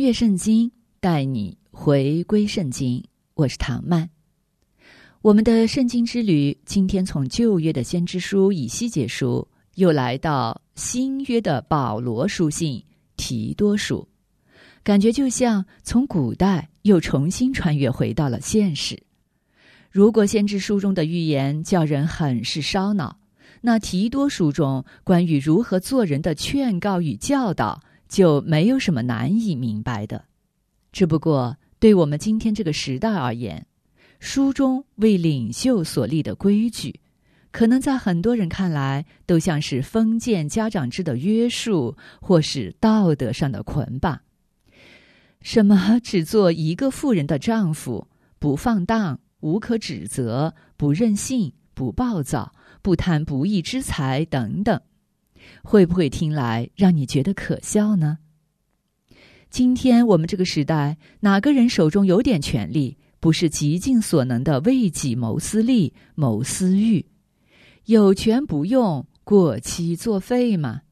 穿越圣经，带你回归圣经。我是唐曼。我们的圣经之旅，今天从旧约的先知书以西结书。又来到新约的保罗书信提多书，感觉就像从古代又重新穿越回到了现实。如果先知书中的预言叫人很是烧脑，那提多书中关于如何做人的劝告与教导就没有什么难以明白的。只不过对我们今天这个时代而言，书中为领袖所立的规矩。可能在很多人看来，都像是封建家长制的约束，或是道德上的捆绑。什么只做一个妇人的丈夫，不放荡，无可指责，不任性，不暴躁，不贪不义之财等等，会不会听来让你觉得可笑呢？今天我们这个时代，哪个人手中有点权力，不是极尽所能的为己谋私利、谋私欲？有权不用，过期作废吗？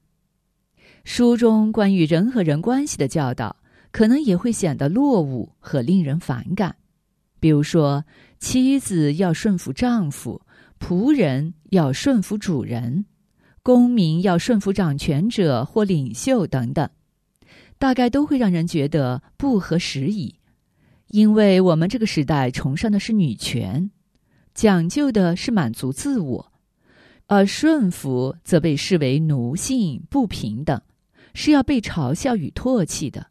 书中关于人和人关系的教导，可能也会显得落伍和令人反感。比如说，妻子要顺服丈夫，仆人要顺服主人，公民要顺服掌权者或领袖等等，大概都会让人觉得不合时宜。因为我们这个时代崇尚的是女权，讲究的是满足自我。而顺服则被视为奴性不平等，是要被嘲笑与唾弃的。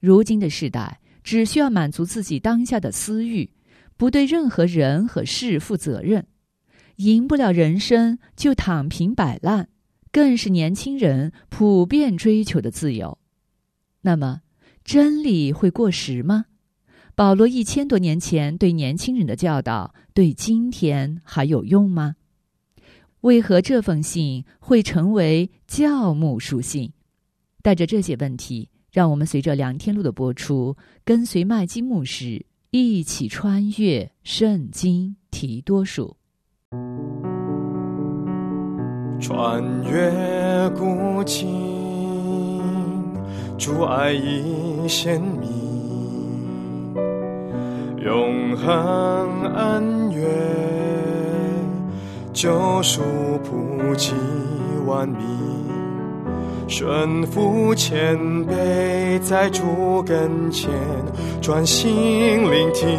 如今的时代只需要满足自己当下的私欲，不对任何人和事负责任，赢不了人生就躺平摆烂，更是年轻人普遍追求的自由。那么，真理会过时吗？保罗一千多年前对年轻人的教导，对今天还有用吗？为何这封信会成为教牧书信？带着这些问题，让我们随着梁天禄的播出，跟随麦基牧师一起穿越圣经提多书，穿越古今，主爱已鲜明，永恒恩怨。救赎普及万民，顺服谦卑，在主跟前专心聆听，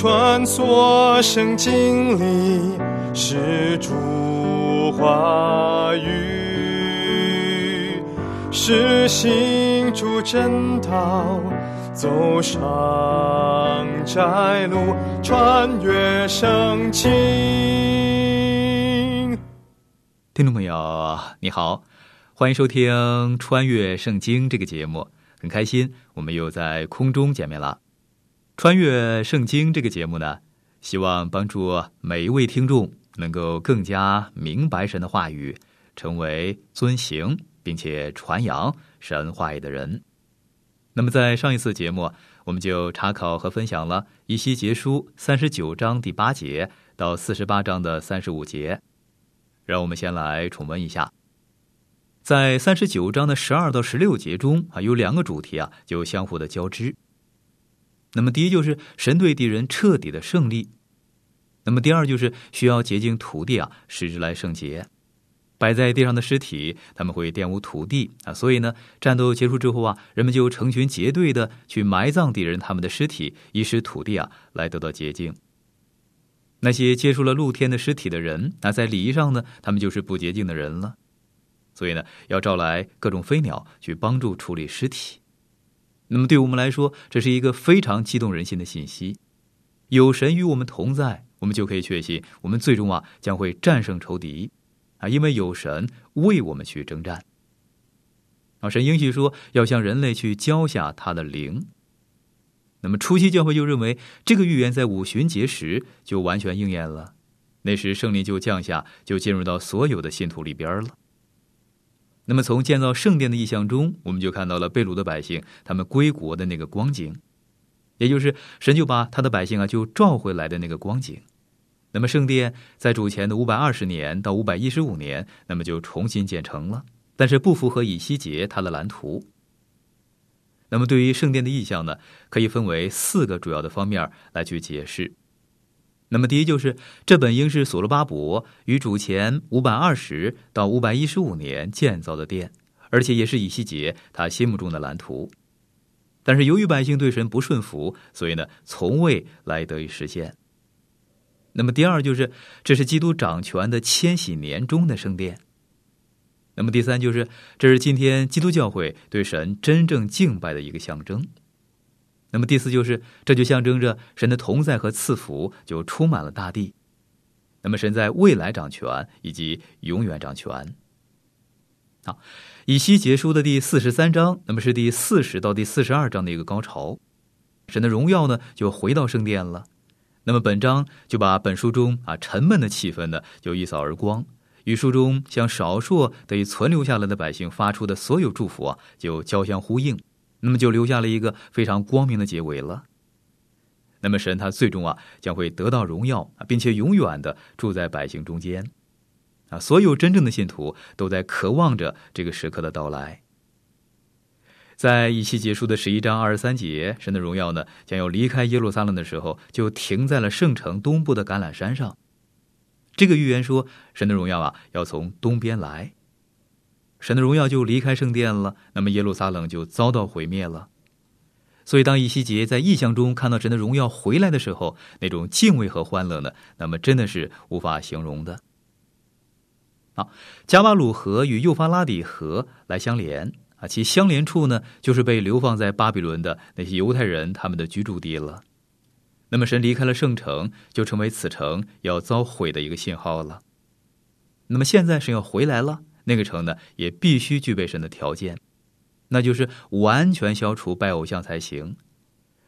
穿梭圣经里是主话语，是行主正道。走上窄路，穿越圣经。听众朋友，你好，欢迎收听《穿越圣经》这个节目，很开心我们又在空中见面了。《穿越圣经》这个节目呢，希望帮助每一位听众能够更加明白神的话语，成为遵行并且传扬神话语的人。那么，在上一次节目，我们就查考和分享了《以西结书》三十九章第八节到四十八章的三十五节。让我们先来重温一下，在三十九章的十二到十六节中啊，有两个主题啊，就相互的交织。那么，第一就是神对敌人彻底的胜利；那么，第二就是需要洁净土地啊，使之来圣洁。摆在地上的尸体，他们会玷污土地啊，所以呢，战斗结束之后啊，人们就成群结队的去埋葬敌人他们的尸体，以使土地啊来得到洁净。那些接触了露天的尸体的人，那在礼仪上呢，他们就是不洁净的人了。所以呢，要招来各种飞鸟去帮助处理尸体。那么对我们来说，这是一个非常激动人心的信息。有神与我们同在，我们就可以确信，我们最终啊将会战胜仇敌。啊，因为有神为我们去征战。啊，神应许说要向人类去交下他的灵。那么初期教会就认为这个预言在五旬节时就完全应验了，那时圣灵就降下，就进入到所有的信徒里边了。那么从建造圣殿的意象中，我们就看到了被掳的百姓他们归国的那个光景，也就是神就把他的百姓啊就召回来的那个光景。那么圣殿在主前的五百二十年到五百一十五年，那么就重新建成了。但是不符合以西结他的蓝图。那么对于圣殿的意象呢，可以分为四个主要的方面来去解释。那么第一就是这本应是所罗巴伯于主前五百二十到五百一十五年建造的殿，而且也是以西结他心目中的蓝图。但是由于百姓对神不顺服，所以呢从未来得以实现。那么第二就是这是基督掌权的千禧年中的圣殿。那么第三就是，这是今天基督教会对神真正敬拜的一个象征。那么第四就是，这就象征着神的同在和赐福就充满了大地。那么神在未来掌权以及永远掌权。好，以西结书的第四十三章，那么是第四十到第四十二章的一个高潮。神的荣耀呢就回到圣殿了。那么本章就把本书中啊沉闷的气氛呢就一扫而光。与书中向少数得以存留下来的百姓发出的所有祝福啊，就交相呼应，那么就留下了一个非常光明的结尾了。那么神他最终啊将会得到荣耀，并且永远的住在百姓中间啊，所有真正的信徒都在渴望着这个时刻的到来。在一期结束的十一章二十三节，神的荣耀呢将要离开耶路撒冷的时候，就停在了圣城东部的橄榄山上。这个预言说，神的荣耀啊要从东边来，神的荣耀就离开圣殿了，那么耶路撒冷就遭到毁灭了。所以，当以西结在异象中看到神的荣耀回来的时候，那种敬畏和欢乐呢，那么真的是无法形容的。好，加瓦鲁河与幼发拉底河来相连啊，其相连处呢，就是被流放在巴比伦的那些犹太人他们的居住地了。那么神离开了圣城，就成为此城要遭毁的一个信号了。那么现在神要回来了，那个城呢也必须具备神的条件，那就是完全消除拜偶像才行。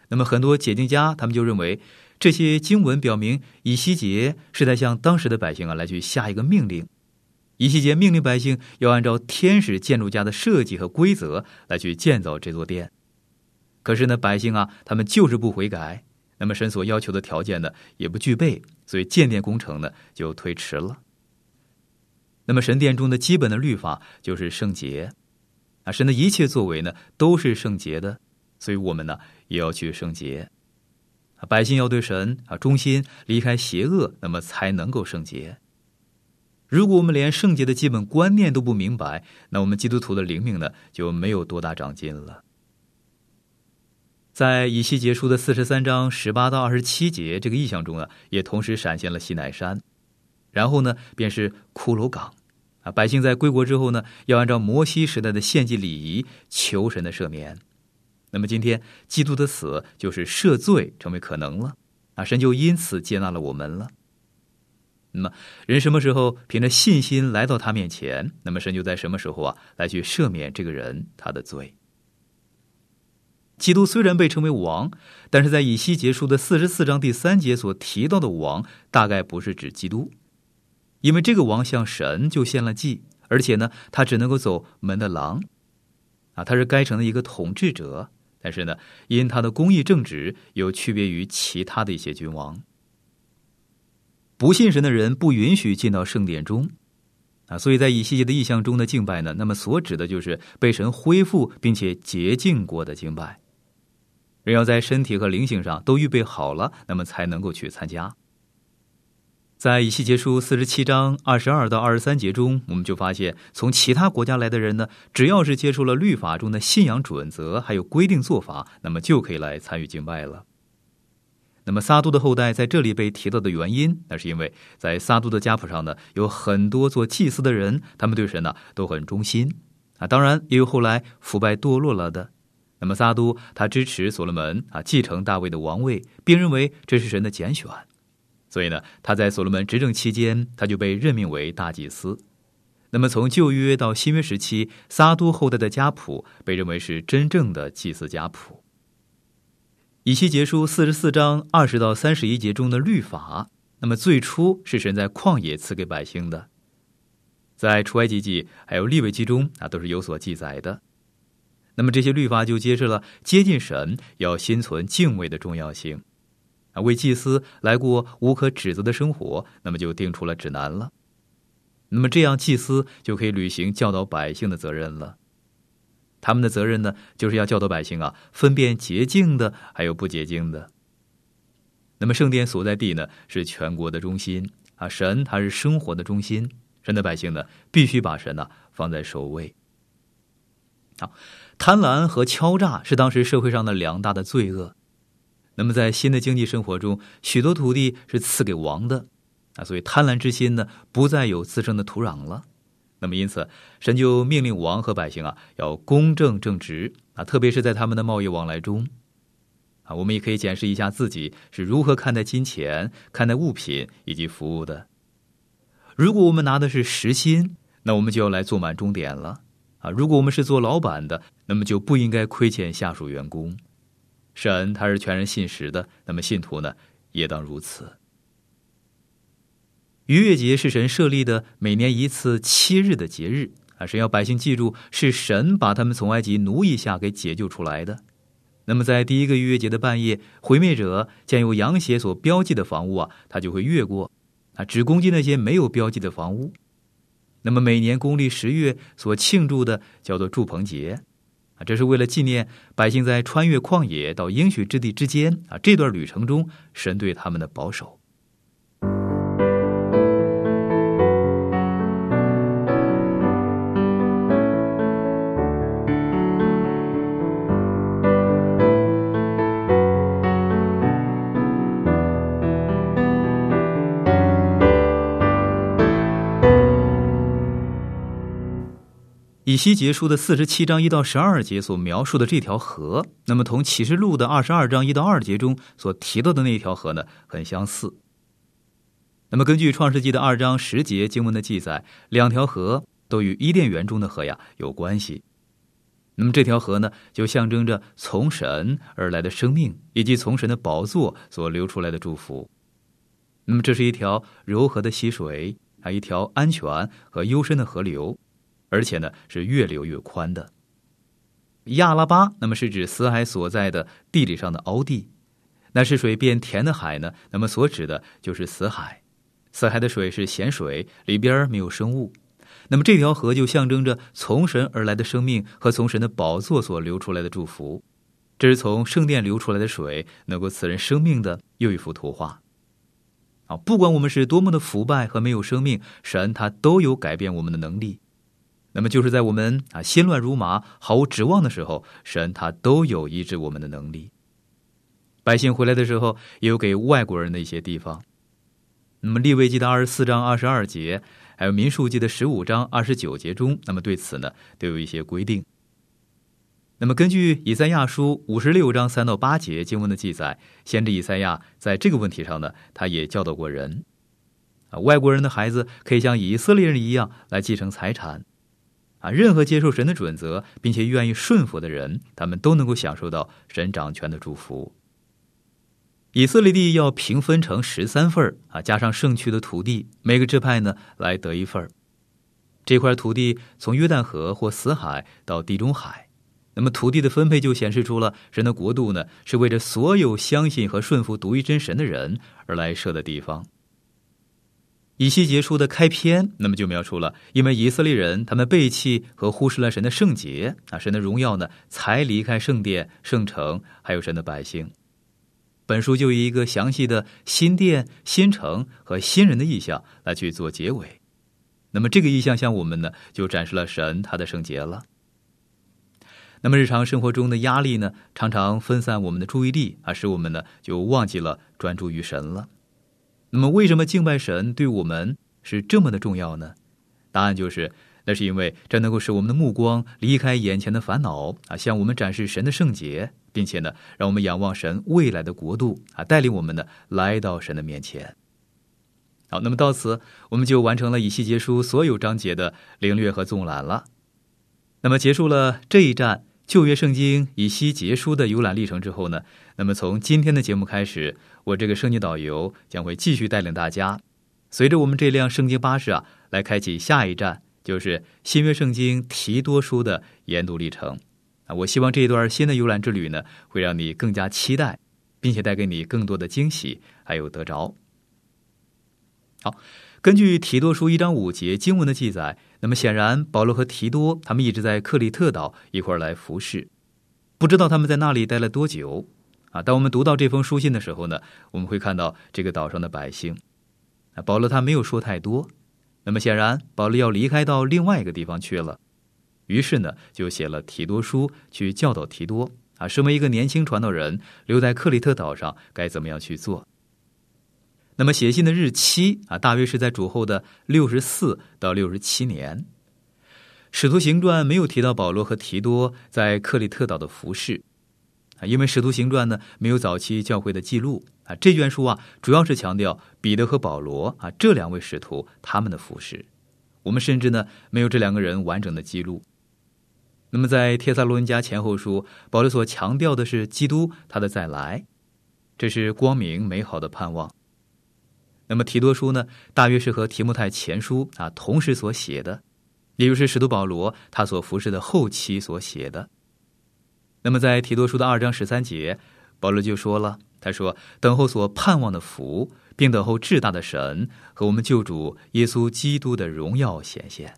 那么很多解经家他们就认为，这些经文表明以西结是在向当时的百姓啊来去下一个命令。以西结命令百姓要按照天使建筑家的设计和规则来去建造这座殿。可是呢，百姓啊，他们就是不悔改。那么神所要求的条件呢，也不具备，所以建殿工程呢就推迟了。那么神殿中的基本的律法就是圣洁，啊，神的一切作为呢都是圣洁的，所以我们呢也要去圣洁。百姓要对神啊忠心，离开邪恶，那么才能够圣洁。如果我们连圣洁的基本观念都不明白，那我们基督徒的灵命呢就没有多大长进了。在以西结书的四十三章十八到二十七节这个意象中啊，也同时闪现了西乃山，然后呢，便是骷髅岗，啊，百姓在归国之后呢，要按照摩西时代的献祭礼仪求神的赦免。那么今天基督的死就是赦罪成为可能了，啊，神就因此接纳了我们了。那么人什么时候凭着信心来到他面前，那么神就在什么时候啊来去赦免这个人他的罪。基督虽然被称为王，但是在以西结束的四十四章第三节所提到的王，大概不是指基督，因为这个王向神就献了祭，而且呢，他只能够走门的廊，啊，他是该城的一个统治者，但是呢，因他的公义正直，有区别于其他的一些君王。不信神的人不允许进到圣殿中，啊，所以在以西结的意象中的敬拜呢，那么所指的就是被神恢复并且洁净过的敬拜。人要在身体和灵性上都预备好了，那么才能够去参加。在以西结书四十七章二十二到二十三节中，我们就发现，从其他国家来的人呢，只要是接触了律法中的信仰准则还有规定做法，那么就可以来参与敬拜了。那么撒都的后代在这里被提到的原因，那是因为在撒都的家谱上呢，有很多做祭司的人，他们对神呢都很忠心啊。当然，也有后来腐败堕落了的。那么撒都他支持所罗门啊继承大卫的王位，并认为这是神的拣选，所以呢他在所罗门执政期间他就被任命为大祭司，那么从旧约到新约时期，撒都后代的家谱被认为是真正的祭祀家谱。以西结书四十四章二十到三十一节中的律法，那么最初是神在旷野赐给百姓的，在出埃及记还有利未记中啊都是有所记载的。那么这些律法就揭示了接近神要心存敬畏的重要性，啊，为祭司来过无可指责的生活，那么就定出了指南了。那么这样，祭司就可以履行教导百姓的责任了。他们的责任呢，就是要教导百姓啊，分辨洁净的还有不洁净的。那么圣殿所在地呢，是全国的中心啊，神他是生活的中心，神的百姓呢，必须把神呢放在首位。好，贪婪和敲诈是当时社会上的两大的罪恶。那么在新的经济生活中，许多土地是赐给王的。啊，所以贪婪之心呢，不再有滋生的土壤了。那么，因此，神就命令王和百姓啊，要公正正直啊，特别是在他们的贸易往来中。啊，我们也可以检视一下自己是如何看待金钱、看待物品以及服务的。如果我们拿的是实心，那我们就要来做满终点了。啊，如果我们是做老板的，那么就不应该亏欠下属员工。神他是全然信实的，那么信徒呢，也当如此。逾越节是神设立的每年一次七日的节日啊，神要百姓记住，是神把他们从埃及奴役下给解救出来的。那么，在第一个逾越节的半夜，毁灭者将有羊血所标记的房屋啊，他就会越过啊，只攻击那些没有标记的房屋。那么，每年公历十月所庆祝的叫做祝棚节这是为了纪念百姓在穿越旷野到应许之地之间啊这段旅程中，神对他们的保守。西结书的四十七章一到十二节所描述的这条河，那么同启示录的二十二章一到二节中所提到的那一条河呢，很相似。那么根据创世纪的二章十节经文的记载，两条河都与伊甸园中的河呀有关系。那么这条河呢，就象征着从神而来的生命，以及从神的宝座所流出来的祝福。那么这是一条柔和的溪水，还一条安全和幽深的河流。而且呢，是越流越宽的。亚拉巴，那么是指死海所在的地理上的凹地，那是水变甜的海呢？那么所指的就是死海。死海的水是咸水，里边没有生物。那么这条河就象征着从神而来的生命和从神的宝座所流出来的祝福。这是从圣殿流出来的水，能够赐人生命的又一幅图画。啊，不管我们是多么的腐败和没有生命，神他都有改变我们的能力。那么就是在我们啊心乱如麻、毫无指望的时候，神他都有医治我们的能力。百姓回来的时候，也有给外国人的一些地方。那么利未记的二十四章二十二节，还有民数记的十五章二十九节中，那么对此呢都有一些规定。那么根据以赛亚书五十六章三到八节经文的记载，先知以赛亚在这个问题上呢，他也教导过人啊，外国人的孩子可以像以色列人一样来继承财产。啊，任何接受神的准则并且愿意顺服的人，他们都能够享受到神掌权的祝福。以色列地要平分成十三份啊，加上圣区的土地，每个支派呢来得一份这块土地从约旦河或死海到地中海，那么土地的分配就显示出了神的国度呢是为着所有相信和顺服独一真神的人而来设的地方。以西结书的开篇，那么就描述了，因为以色列人他们背弃和忽视了神的圣洁啊，神的荣耀呢，才离开圣殿、圣城，还有神的百姓。本书就以一个详细的新殿、新城和新人的意象来去做结尾。那么这个意象向我们呢，就展示了神他的圣洁了。那么日常生活中的压力呢，常常分散我们的注意力啊，使我们呢就忘记了专注于神了。那么，为什么敬拜神对我们是这么的重要呢？答案就是，那是因为这能够使我们的目光离开眼前的烦恼啊，向我们展示神的圣洁，并且呢，让我们仰望神未来的国度啊，带领我们呢来到神的面前。好，那么到此我们就完成了以西结书所有章节的领略和纵览了。那么结束了这一站旧约圣经以西结书的游览历程之后呢，那么从今天的节目开始，我这个圣经导游将会继续带领大家，随着我们这辆圣经巴士啊，来开启下一站，就是新约圣经提多书的研读历程。啊，我希望这一段新的游览之旅呢，会让你更加期待，并且带给你更多的惊喜，还有得着。好，根据提多书一章五节经文的记载，那么显然保罗和提多他们一直在克里特岛一块来服侍，不知道他们在那里待了多久啊。当我们读到这封书信的时候呢，我们会看到这个岛上的百姓啊，保罗他没有说太多。那么显然保罗要离开到另外一个地方去了，于是呢就写了提多书去教导提多啊，身为一个年轻传道人留在克里特岛上该怎么样去做。那么写信的日期啊，大约是在主后的六十四到六十七年。使徒行传没有提到保罗和提多在克里特岛的服饰啊，因为使徒行传呢没有早期教会的记录啊。这卷书啊，主要是强调彼得和保罗啊这两位使徒他们的服饰。我们甚至呢没有这两个人完整的记录。那么在帖撒罗尼迦前后书，保罗所强调的是基督他的再来，这是光明美好的盼望。那么提多书呢，大约是和提摩太前书啊同时所写的，也就是使徒保罗他所服侍的后期所写的。那么在提多书的二章十三节，保罗就说了，他说：“等候所盼望的福，并等候至大的神和我们救主耶稣基督的荣耀显现。”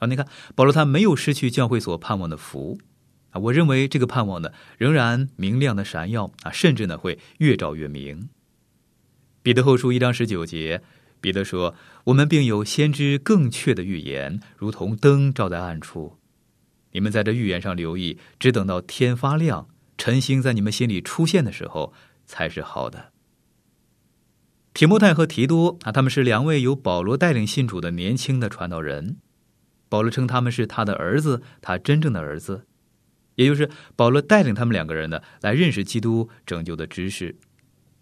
啊，你看保罗他没有失去教会所盼望的福啊，我认为这个盼望呢仍然明亮的闪耀啊，甚至呢会越照越明。彼得后书一章十九节，彼得说：“我们并有先知更确的预言，如同灯照在暗处。你们在这预言上留意，只等到天发亮，晨星在你们心里出现的时候，才是好的。”提摩太和提多啊，他们是两位由保罗带领信主的年轻的传道人。保罗称他们是他的儿子，他真正的儿子，也就是保罗带领他们两个人呢，来认识基督拯救的知识。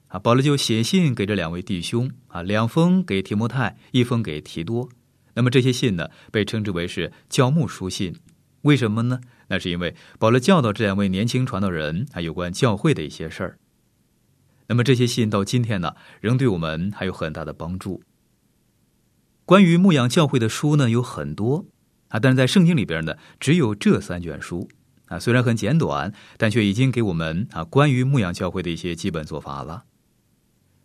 啊，保罗就写信给这两位弟兄啊，两封给提摩太，一封给提多。那么这些信呢，被称之为是教牧书信。为什么呢？那是因为保罗教导这两位年轻传道人啊，有关教会的一些事儿。那么这些信到今天呢，仍对我们还有很大的帮助。关于牧养教会的书呢，有很多啊，但是在圣经里边呢，只有这三卷书啊，虽然很简短，但却已经给我们啊，关于牧养教会的一些基本做法了。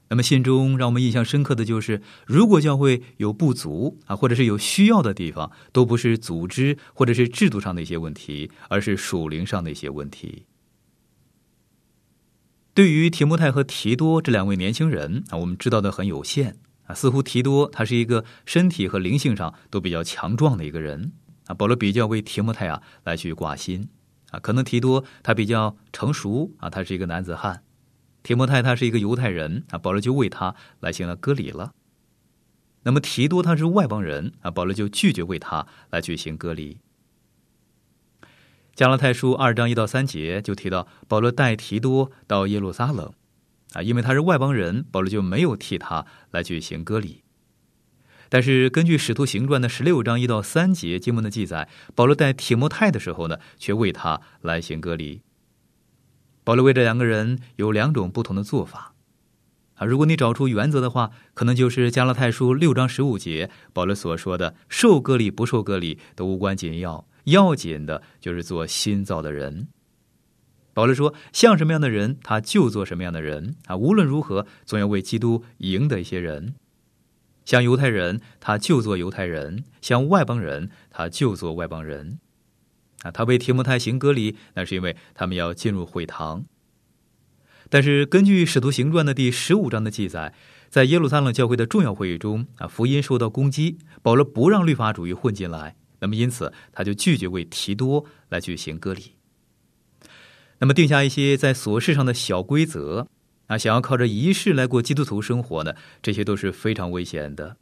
那么信中让我们印象深刻的就是，如果教会有不足啊，或者是有需要的地方，都不是组织或者是制度上的一些问题，而是属灵上的一些问题。对于提摩太和提多这两位年轻人啊，我们知道的很有限啊。似乎提多他是一个身体和灵性上都比较强壮的一个人啊。保罗比较为提摩太啊来去挂心啊，可能提多他比较成熟啊，他是一个男子汉。提摩太他是一个犹太人啊，保罗就为他来行了割礼了。那么提多他是外邦人啊，保罗就拒绝为他来举行割礼。加拉太书二章一到三节就提到保罗带提多到耶路撒冷啊，因为他是外邦人，保罗就没有替他来举行割礼。但是根据使徒行传的十六章一到三节经文的记载，保罗带提摩太的时候呢，却为他来行割礼。保罗为这两个人有两种不同的做法，啊，如果你找出原则的话，可能就是加拉太书六章十五节保罗所说的“受割礼不受割礼都无关紧要，要紧的就是做新造的人”。保罗说：“像什么样的人，他就做什么样的人啊！无论如何，总要为基督赢得一些人。像犹太人，他就做犹太人；像外邦人，他就做外邦人。”啊，他为提摩太行割礼，那是因为他们要进入会堂。但是根据《使徒行传》的第十五章的记载，在耶路撒冷教会的重要会议中，啊，福音受到攻击，保罗不让律法主义混进来，那么因此他就拒绝为提多来举行割礼。那么定下一些在琐事上的小规则，啊，想要靠着仪式来过基督徒生活呢，这些都是非常危险的。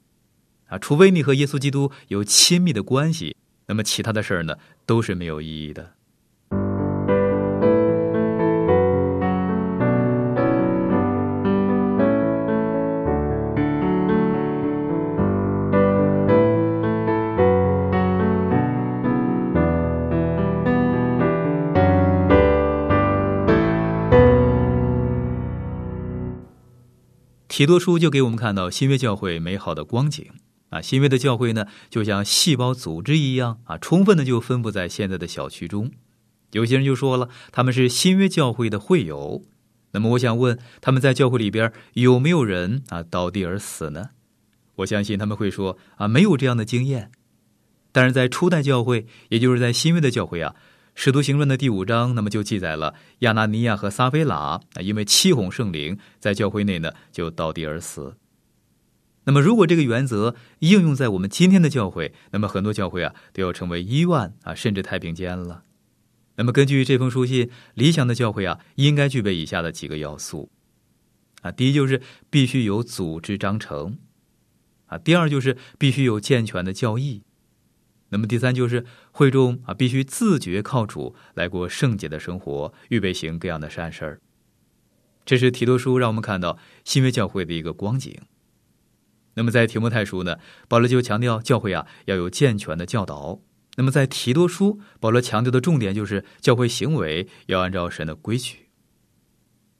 啊，除非你和耶稣基督有亲密的关系。那么其他的事儿呢都是没有意义的。提多书就给我们看到新约教会美好的光景。啊。新约的教会呢，就像细胞组织一样啊，充分的就分布在现在的小区中。有些人就说了，他们是新约教会的会友。那么，我想问，他们在教会里边有没有人啊倒地而死呢？我相信他们会说啊，没有这样的经验。但是在初代教会，也就是在新约的教会啊，《使徒行传》的第五章，那么就记载了亚拿尼亚和撒菲拉啊，因为欺哄圣灵，在教会内呢就倒地而死。那么，如果这个原则应用在我们今天的教会，那么很多教会啊都要成为医院啊，甚至太平间了。那么，根据这封书信，理想的教会啊，应该具备以下的几个要素啊：第一，就是必须有组织章程啊；第二，就是必须有健全的教义。那么第三就是会众啊，必须自觉靠主来过圣洁的生活，预备行各样的善事儿。这是提多书让我们看到新约教会的一个光景。那么在提摩太书呢，保罗就强调教会啊要有健全的教导。那么在提多书，保罗强调的重点就是教会行为要按照神的规矩。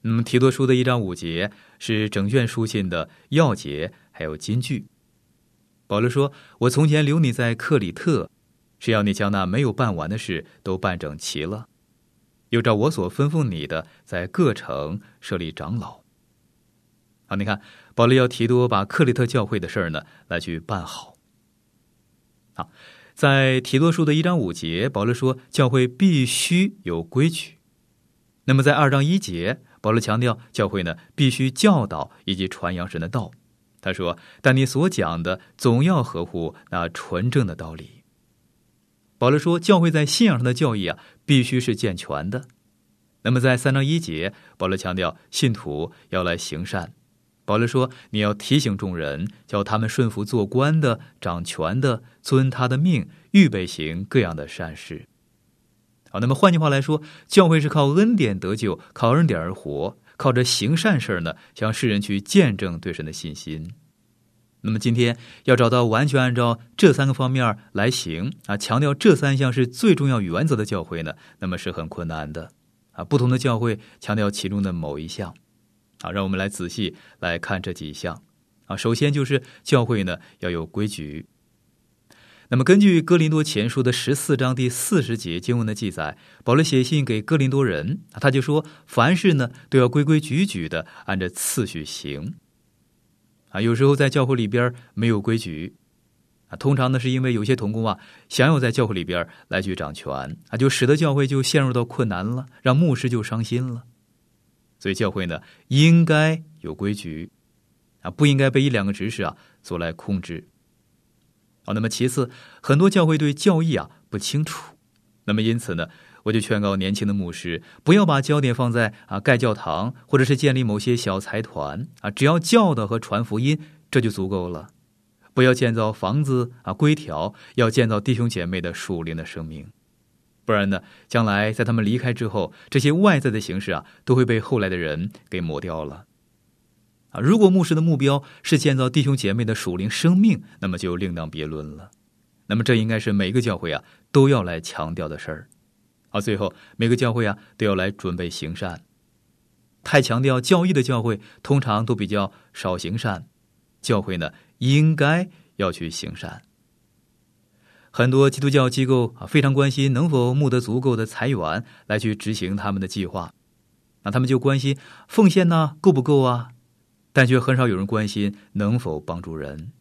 那么提多书的一章五节是整卷书信的要节，还有金句。保罗说：“我从前留你在克里特，是要你将那没有办完的事都办整齐了，又照我所吩咐你的，在各城设立长老。”好，你看，保罗要提多把克里特教会的事儿呢来去办好。好，在提多书的一章五节，保罗说教会必须有规矩。那么在二章一节，保罗强调教会呢必须教导以及传扬神的道。他说：“但你所讲的总要合乎那纯正的道理。”保罗说：“教会在信仰上的教义啊，必须是健全的。”那么，在三章一节，保罗强调信徒要来行善。保罗说：“你要提醒众人，叫他们顺服做官的、掌权的，遵他的命，预备行各样的善事。”好，那么换句话来说，教会是靠恩典得救，靠恩典而活。靠着行善事呢，向世人去见证对神的信心。那么今天要找到完全按照这三个方面来行啊，强调这三项是最重要原则的教会呢，那么是很困难的啊。不同的教会强调其中的某一项啊，让我们来仔细来看这几项啊。首先就是教会呢要有规矩。那么，根据哥林多前书的十四章第四十节经文的记载，保罗写信给哥林多人，他就说：凡事呢都要规规矩矩的按着次序行。啊，有时候在教会里边没有规矩，啊，通常呢是因为有些童工啊想要在教会里边来去掌权，啊，就使得教会就陷入到困难了，让牧师就伤心了。所以教会呢应该有规矩，啊，不应该被一两个执事啊所来控制。好，那么其次，很多教会对教义啊不清楚，那么因此呢，我就劝告年轻的牧师，不要把焦点放在啊盖教堂或者是建立某些小财团啊，只要教导和传福音，这就足够了。不要建造房子啊规条，要建造弟兄姐妹的属灵的生命，不然呢，将来在他们离开之后，这些外在的形式啊，都会被后来的人给抹掉了。啊，如果牧师的目标是建造弟兄姐妹的属灵生命，那么就另当别论了。那么这应该是每个教会啊都要来强调的事儿。啊，最后每个教会啊都要来准备行善。太强调教义的教会，通常都比较少行善。教会呢，应该要去行善。很多基督教机构啊，非常关心能否募得足够的财源来去执行他们的计划。那他们就关心奉献呢够不够啊？但却很少有人关心能否帮助人。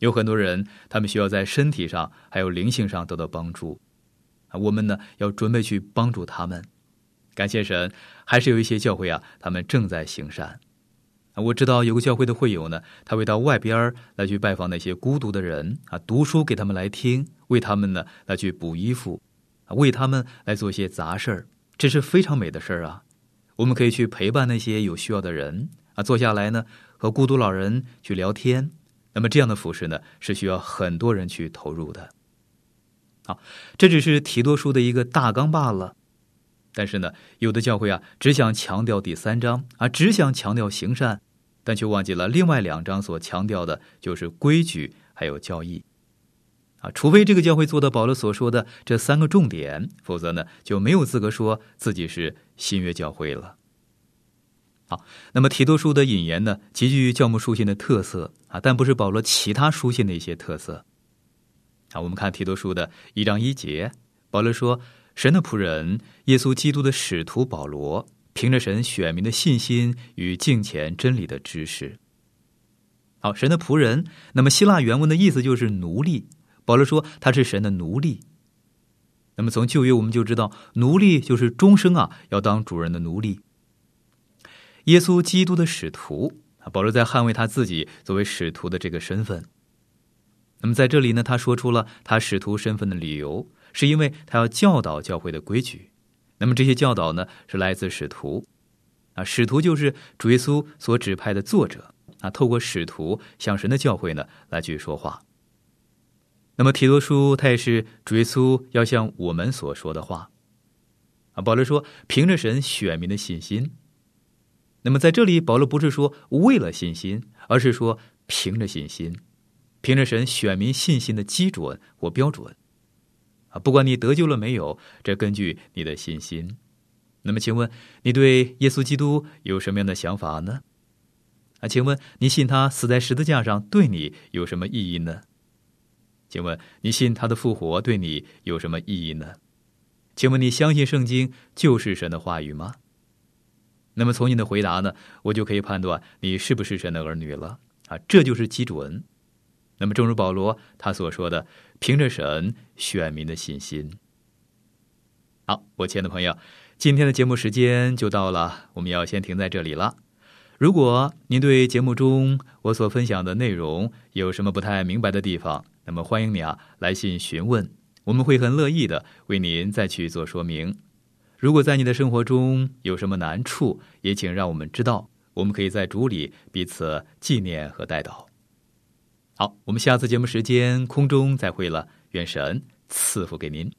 有很多人，他们需要在身体上还有灵性上得到帮助。啊，我们呢要准备去帮助他们。感谢神，还是有一些教会啊，他们正在行善。我知道有个教会的会友呢，他会到外边来去拜访那些孤独的人啊，读书给他们来听，为他们呢来去补衣服，啊，为他们来做些杂事儿，这是非常美的事儿啊。我们可以去陪伴那些有需要的人。啊，坐下来呢，和孤独老人去聊天。那么这样的服饰呢，是需要很多人去投入的。好，这只是提多书的一个大纲罢了。但是呢，有的教会啊，只想强调第三章啊，只想强调行善，但却忘记了另外两章所强调的，就是规矩还有教义。啊，除非这个教会做到保罗所说的这三个重点，否则呢，就没有资格说自己是新约教会了。好，那么提多书的引言呢，极具教牧书信的特色啊，但不是保罗其他书信的一些特色。啊，我们看提多书的一章一节，保罗说：“神的仆人，耶稣基督的使徒保罗，凭着神选民的信心与敬虔真理的知识。”好，神的仆人，那么希腊原文的意思就是奴隶。保罗说他是神的奴隶。那么从旧约我们就知道，奴隶就是终生啊要当主人的奴隶。耶稣基督的使徒，保罗在捍卫他自己作为使徒的这个身份。那么在这里呢，他说出了他使徒身份的理由，是因为他要教导教会的规矩。那么这些教导呢，是来自使徒啊，使徒就是主耶稣所指派的作者啊，透过使徒向神的教会呢来去说话。那么提多书他也是主耶稣要向我们所说的话啊。保罗说，凭着神选民的信心。那么在这里，保罗不是说为了信心，而是说凭着信心，凭着神选民信心的基准或标准啊。不管你得救了没有，这根据你的信心。那么，请问你对耶稣基督有什么样的想法呢？啊，请问你信他死在十字架上对你有什么意义呢？请问你信他的复活对你有什么意义呢？请问你相信圣经就是神的话语吗？那么从你的回答呢，我就可以判断你是不是神的儿女了啊，这就是基准。那么正如保罗他所说的，凭着神选民的信心。好，我亲爱的朋友，今天的节目时间就到了，我们要先停在这里了。如果您对节目中我所分享的内容有什么不太明白的地方，那么欢迎你啊来信询问，我们会很乐意的为您再去做说明。如果在你的生活中有什么难处，也请让我们知道，我们可以在主里彼此纪念和带祷。好，我们下次节目时间空中再会了，愿神赐福给您。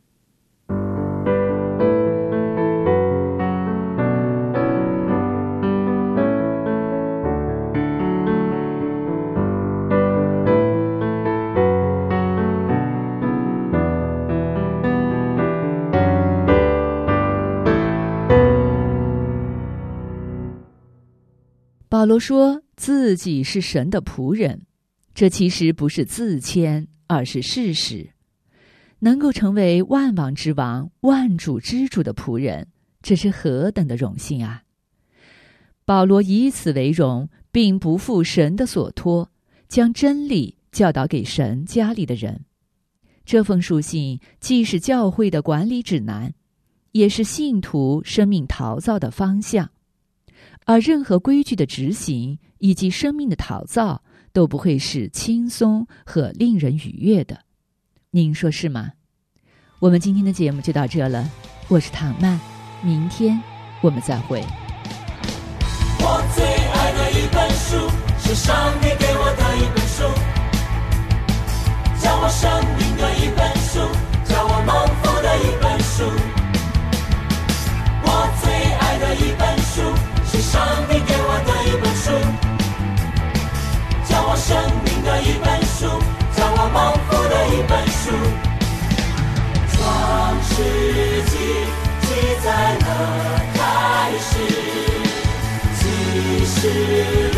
保罗说自己是神的仆人，这其实不是自谦，而是事实。能够成为万王之王、万主之主的仆人，这是何等的荣幸啊！保罗以此为荣，并不负神的所托，将真理教导给神家里的人。这封书信既是教会的管理指南，也是信徒生命陶造的方向。而任何规矩的执行以及生命的陶造都不会是轻松和令人愉悦的。您说是吗？我们今天的节目就到这了。我是唐曼明天我们再会。我最爱的一本书是上帝给我的一本书叫我是己幸灾乐开始？